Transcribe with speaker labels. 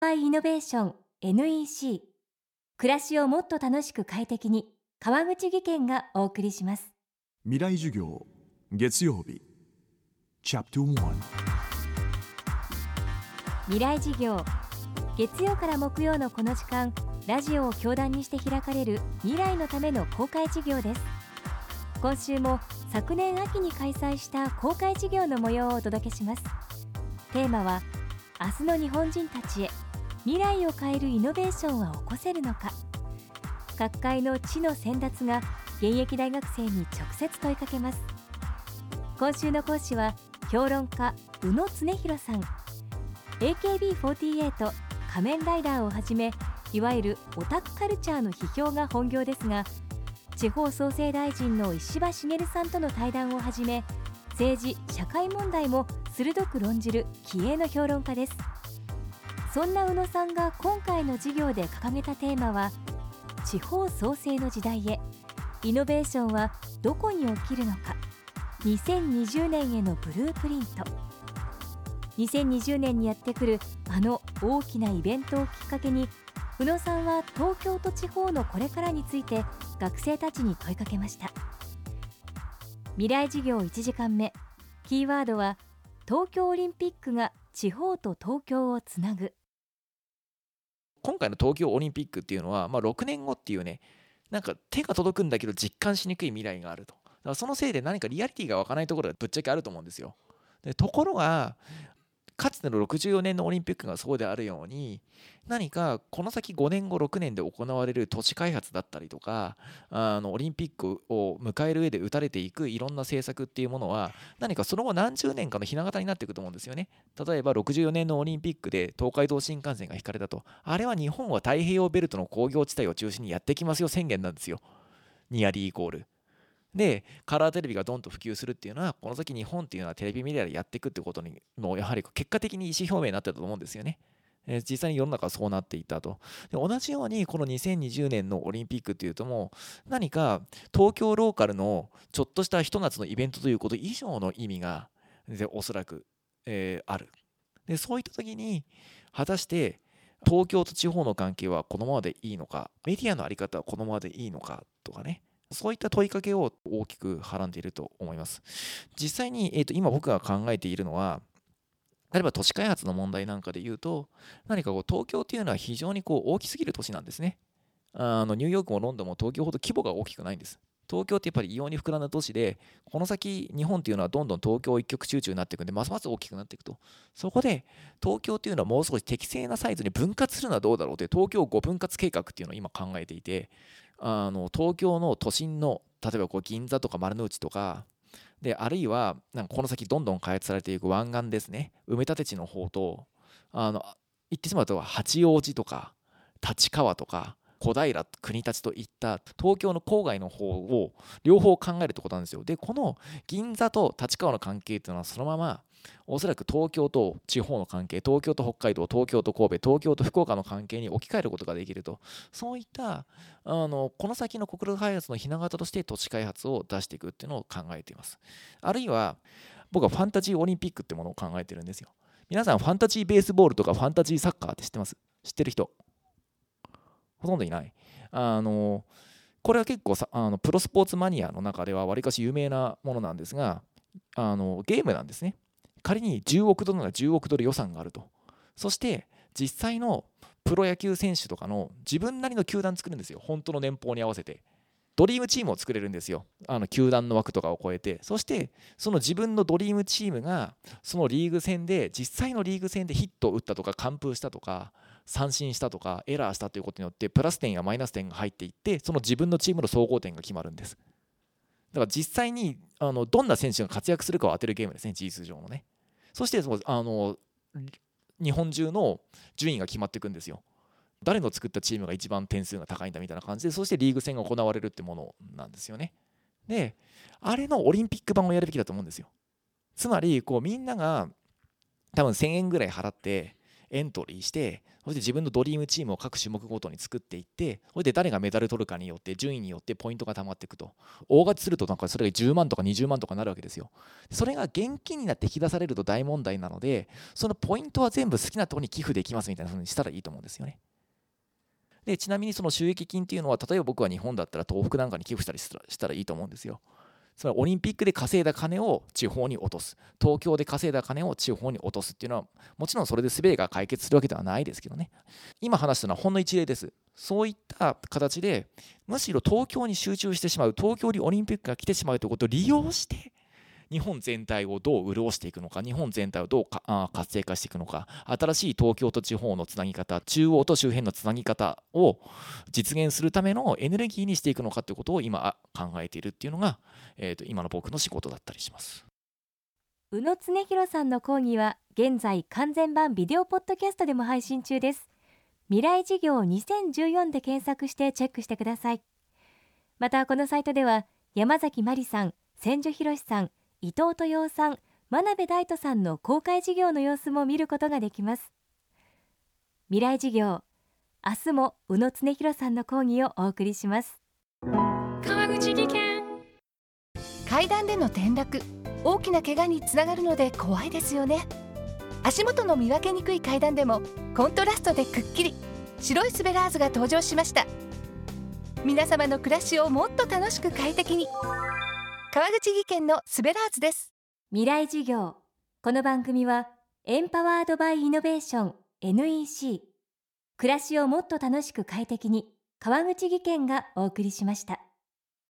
Speaker 1: バイイノベーション NEC 暮らしをもっと楽しく快適に川口義賢がお送りします。
Speaker 2: 未来授業月曜日。チャプト1
Speaker 1: 未来事業月曜から木曜のこの時間ラジオを教壇にして開かれる未来のための公開事業です。今週も昨年秋に開催した公開事業の模様をお届けします。テーマは明日の日本人たちへ未来を変えるイノベーションは起こせるのか。各界の知の先達が現役大学生に直接問いかけます。今週の講師は評論家宇野恒弘さん。AKB48 仮面ライダーをはじめいわゆるオタクカルチャーの批評が本業ですが地方創生大臣の石破茂さんとの対談をはじめ政治社会問題も鋭く論じる気鋭の評論家です。そんな宇野さんが今回の授業で掲げたテーマは地方創生の時代へ。イノベーションはどこに起きるのか。2020年へのブループリント。2020年にやってくるあの大きなイベントをきっかけに宇野さんは東京と地方のこれからについて学生たちに問いかけました。未来事業1時間目。キーワードは東京オリンピックが地方と東京をつなぐ。
Speaker 3: 今回の東京オリンピックっていうのは、まあ、6年後っていうねなんか手が届くんだけど実感しにくい未来があると。だからそのせいで何かリアリティが湧かないところがぶっちゃけあると思うんですよ。でところがかつての64年のオリンピックがそうであるように何かこの先5年後6年で行われる都市開発だったりとかあのオリンピックを迎える上で打たれていくいろんな政策っていうものは何かその後何十年かのひな形になっていくと思うんですよね。例えば64年のオリンピックで東海道新幹線が引かれたと。あれは日本は太平洋ベルトの工業地帯を中心にやってきますよ宣言なんですよ。ニアリーイコール。でカラーテレビがどんと普及するっていうのはこの先日本っていうのはテレビメディアでやっていくってことにもやはり結果的に意思表明になってたと思うんですよね。実際に世の中はそうなっていたと。で同じようにこの2020年のオリンピックっていうとも何か東京ローカルのちょっとしたひと夏のイベントということ以上の意味がおそらく、えー、ある。でそういった時に果たして東京と地方の関係はこのままでいいのかメディアの在り方はこのままでいいのかとかね。そういった問いかけを大きくはらんでいると思います。実際に、えー、と今僕が考えているのは、例えば都市開発の問題なんかで言うと、何かこう東京っていうのは非常にこう大きすぎる都市なんですね。あのニューヨークもロンドンも東京ほど規模が大きくないんです。東京ってやっぱり異様に膨らんだ都市で、この先、日本っていうのはどんどん東京一極集中になっていくんで、ますます大きくなっていくと。そこで、東京っていうのはもう少し適正なサイズに分割するのはどうだろうという、東京5分割計画っていうのを今考えていて、あの東京の都心の例えばこう銀座とか丸の内とかであるいはなんかこの先どんどん開発されていく湾岸ですね。埋め立て地の方とあの言ってしまうと八王子とか立川とか小平国立といった東京の郊外の方を両方考えるってことなんですよ。でこの銀座と立川の関係っていうのはそのままおそらく東京と地方の関係東京と北海道東京と神戸東京と福岡の関係に置き換えることができると。そういったあのこの先の国土開発のひな形として土地開発を出していくっていうのを考えています。あるいは僕はファンタジーオリンピックってものを考えてるんですよ。皆さんファンタジーベースボールとかファンタジーサッカーって知ってます？知ってる人？ほとんどいない。あのこれは結構さあのプロスポーツマニアの中ではわりかし有名なものなんですがあのゲームなんですね。仮に10億ドルなら10億ドル予算があると。そして実際のプロ野球選手とかの自分なりの球団作るんですよ。本当の年俸に合わせて。ドリームチームを作れるんですよ。あの球団の枠とかを超えて。そしてその自分のドリームチームがそのリーグ戦で実際のリーグ戦でヒットを打ったとか完封したとか三振したとかエラーしたということによってプラス点やマイナス点が入っていってその自分のチームの総合点が決まるんです。だから実際にあのどんな選手が活躍するかを当てるゲームですね、事実上のね。そしてあの日本中の順位が決まっていくんですよ。誰の作ったチームが一番点数が高いんだみたいな感じで、そしてリーグ戦が行われるってものなんですよね。で、あれのオリンピック版をやるべきだと思うんですよ。つまり、こうみんなが多分1000円ぐらい払って、エントリーしてそして自分のドリームチームを各種目ごとに作っていってそれで誰がメダル取るかによって順位によってポイントが溜まっていくと。大勝ちするとなんかそれが10万とか20万とかなるわけですよ。それが現金になって引き出されると大問題なのでそのポイントは全部好きなところに寄付できますみたいなふうにしたらいいと思うんですよね。でちなみにその収益金っていうのは例えば僕は日本だったら東北なんかに寄付したりしたらいいと思うんですよ。つまりオリンピックで稼いだ金を地方に落とす。東京で稼いだ金を地方に落とすっていうのはもちろんそれで全てが解決するわけではないですけどね。今話したのはほんの一例です。そういった形で むしろ東京に集中してしまう東京にオリンピックが来てしまうということを利用して日本全体をどう潤していくのか日本全体をどうか活性化していくのか新しい東京と地方のつなぎ方中央と周辺のつなぎ方を実現するためのエネルギーにしていくのかということを今考えているっていうのが、えー、と今の僕の仕事だったりします。
Speaker 1: 宇野恒弘さんの講義は現在完全版ビデオポッドキャストでも配信中です。未来事業2014で検索してチェックしてください。またこのサイトでは山崎真理さん千住博さん伊藤豊夫さん真鍋大斗さんの公開事業の様子も見ることができます。未来事業明日も宇野恒弘さんの講義をお送りします。
Speaker 4: 川口技研。階段での転落大きな怪我につながるので怖いですよね。足元の見分けにくい階段でもコントラストでくっきり白いスベラーズが登場しました。皆様の暮らしをもっと楽しく快適に川口技研のスベラーズです。
Speaker 1: 未来事業。この番組はエンパワードバイイノベーション NEC 暮らしをもっと楽しく快適に川口技研がお送りしました。